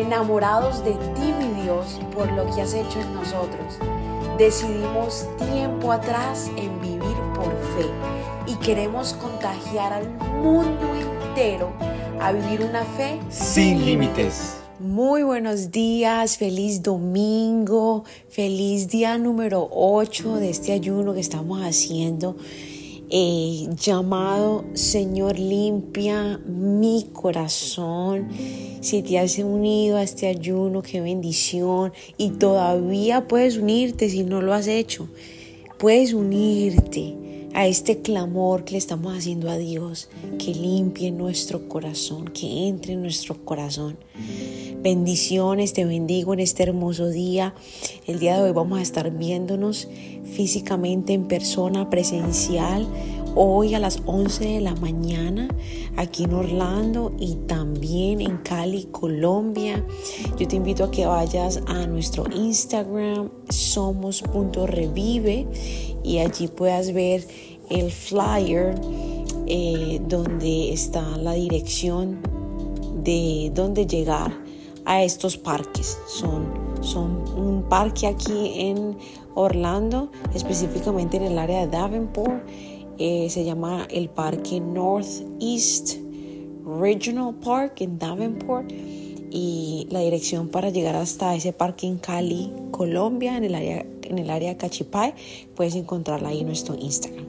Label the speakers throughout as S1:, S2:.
S1: enamorados de ti, mi Dios, por lo que has hecho en nosotros. Decidimos tiempo atrás en vivir por fe y queremos contagiar al mundo entero a vivir una fe
S2: sin límites.
S1: Muy buenos días, feliz domingo, feliz día número 8 de este ayuno que estamos haciendo. Eh, llamado Señor limpia mi corazón. Si te has unido a este ayuno, qué bendición. Y todavía puedes unirte si no lo has hecho. Puedes unirte a este clamor que le estamos haciendo a Dios, que limpie nuestro corazón, que entre en nuestro corazón. Bendiciones, te bendigo en este hermoso día. El día de hoy vamos a estar viéndonos físicamente en persona, presencial, hoy a las 11 de la mañana aquí en Orlando y también en Cali, Colombia. Yo te invito a que vayas a nuestro Instagram somos.revive y allí puedas ver el flyer eh, donde está la dirección de dónde llegar a estos parques. Son, son un parque aquí en Orlando, específicamente en el área de Davenport. Eh, se llama el parque Northeast Regional Park en Davenport y la dirección para llegar hasta ese parque en Cali, Colombia, en el área, en el área de Cachipay, puedes encontrarla ahí en nuestro Instagram.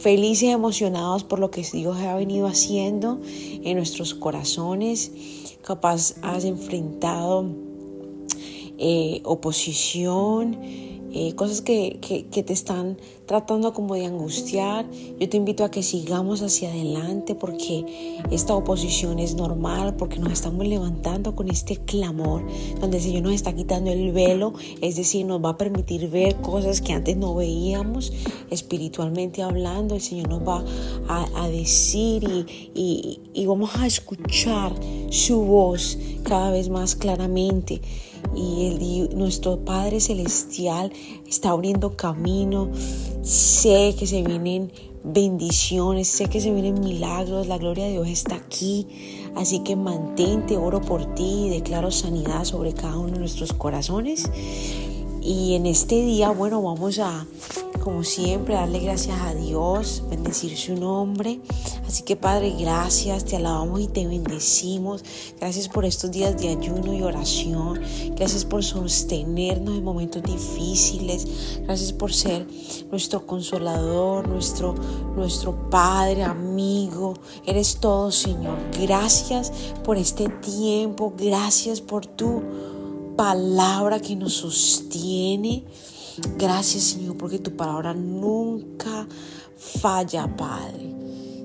S1: Felices emocionados por lo que Dios ha venido haciendo en nuestros corazones. Capaz has enfrentado eh, oposición, eh, cosas que, que, te están tratando como de angustiar. Yo te invito a que sigamos hacia adelante porque esta oposición es normal, porque nos estamos levantando con este clamor, donde el Señor nos está quitando el velo, es decir, nos va a permitir ver cosas que antes no veíamos espiritualmente hablando. El Señor nos va a, decir y, y, y vamos a escuchar su voz cada vez más claramente y el, nuestro Padre Celestial está abriendo camino. Sé que se vienen bendiciones, sé que se vienen milagros, la gloria de Dios está aquí. Así que mantente, oro por ti y declaro sanidad sobre cada uno de nuestros corazones. Y en este día, bueno, vamos a como siempre, darle gracias a Dios, bendecir su nombre. Así que Padre, gracias, te alabamos y te bendecimos. Gracias por estos días de ayuno y oración. Gracias por sostenernos en momentos difíciles. Gracias por ser nuestro consolador, nuestro, nuestro Padre, amigo. Eres todo, Señor. Gracias por este tiempo. Gracias por tu palabra que nos sostiene. Gracias Señor porque tu palabra nunca falla, Padre.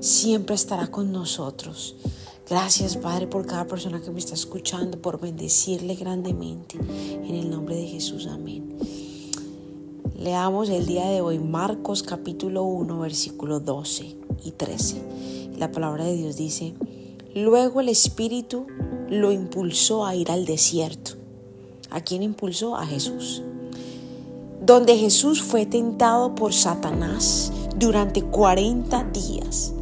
S1: Siempre estará con nosotros. Gracias, Padre, por cada persona que me está escuchando, por bendecirle grandemente. En el nombre de Jesús, amén. Leamos el día de hoy Marcos capítulo 1, versículo 12 y 13. La palabra de Dios dice, luego el Espíritu lo impulsó a ir al desierto. ¿A quién impulsó? A Jesús donde Jesús fue tentado por Satanás durante 40 días.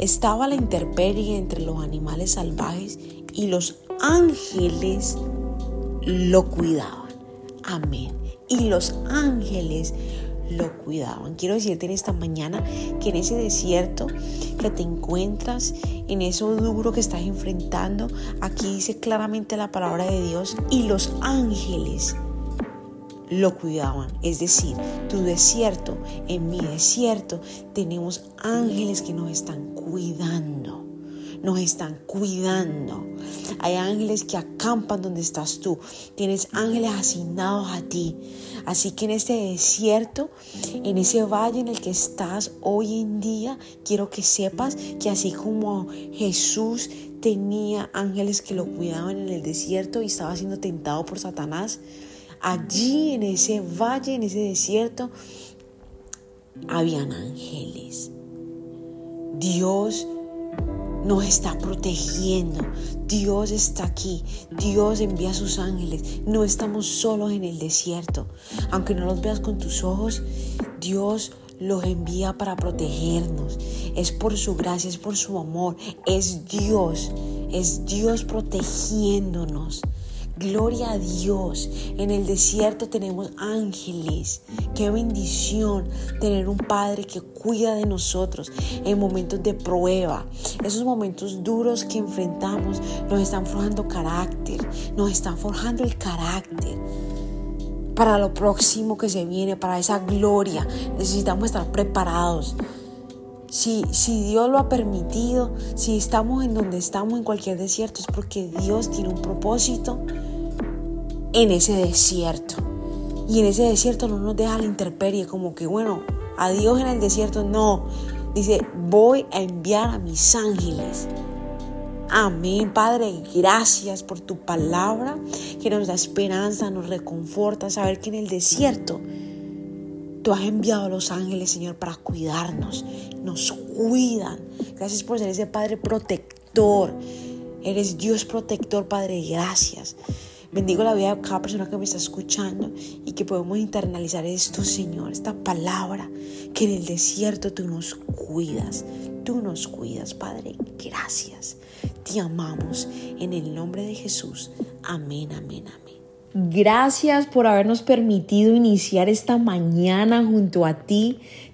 S1: Estaba la intemperie entre los animales salvajes y los ángeles lo cuidaban. Amén. Y los ángeles lo cuidaban. Quiero decirte en esta mañana que en ese desierto que te encuentras, en eso duro que estás enfrentando, aquí dice claramente la palabra de Dios y los ángeles lo cuidaban. Es decir, tu desierto, en mi desierto, tenemos ángeles que nos están cuidando. Nos están cuidando. Hay ángeles que acampan donde estás tú. Tienes ángeles asignados a ti. Así que en este desierto, en ese valle en el que estás hoy en día, quiero que sepas que así como Jesús tenía ángeles que lo cuidaban en el desierto y estaba siendo tentado por Satanás, allí en ese valle, en ese desierto, habían ángeles. Dios nos está protegiendo. Dios está aquí. Dios envía a sus ángeles. No estamos solos en el desierto. Aunque no los veas con tus ojos, Dios los envía para protegernos. Es por su gracia, es por su amor. Es Dios. Es Dios protegiéndonos. Gloria a Dios. En el desierto tenemos ángeles. Qué bendición tener un Padre que cuida de nosotros en momentos de prueba. Esos momentos duros que enfrentamos nos están forjando carácter, nos están forjando el carácter para lo próximo que se viene, para esa gloria. Necesitamos estar preparados. Si, si, Dios lo ha permitido, si estamos en donde estamos en cualquier desierto, es porque Dios tiene un propósito en ese desierto. Y en ese desierto no nos deja la intemperie, como que bueno, adiós en el desierto, no. Dice, voy a enviar a mis ángeles. Amén, Padre, gracias por tu palabra que nos da esperanza, nos reconforta, saber que en el desierto tú has enviado a los ángeles, Señor, para cuidarnos, nos cuidan. Gracias por ser ese Padre protector. Eres Dios protector, Padre, gracias. Bendigo la vida de cada persona que me está escuchando y que podemos internalizar esto, Señor, esta palabra, que en el desierto tú nos cuidas, tú nos cuidas, Padre. Gracias. Te amamos en el nombre de Jesús. Amén, amén, amén.
S2: Gracias por habernos permitido iniciar esta mañana junto a ti.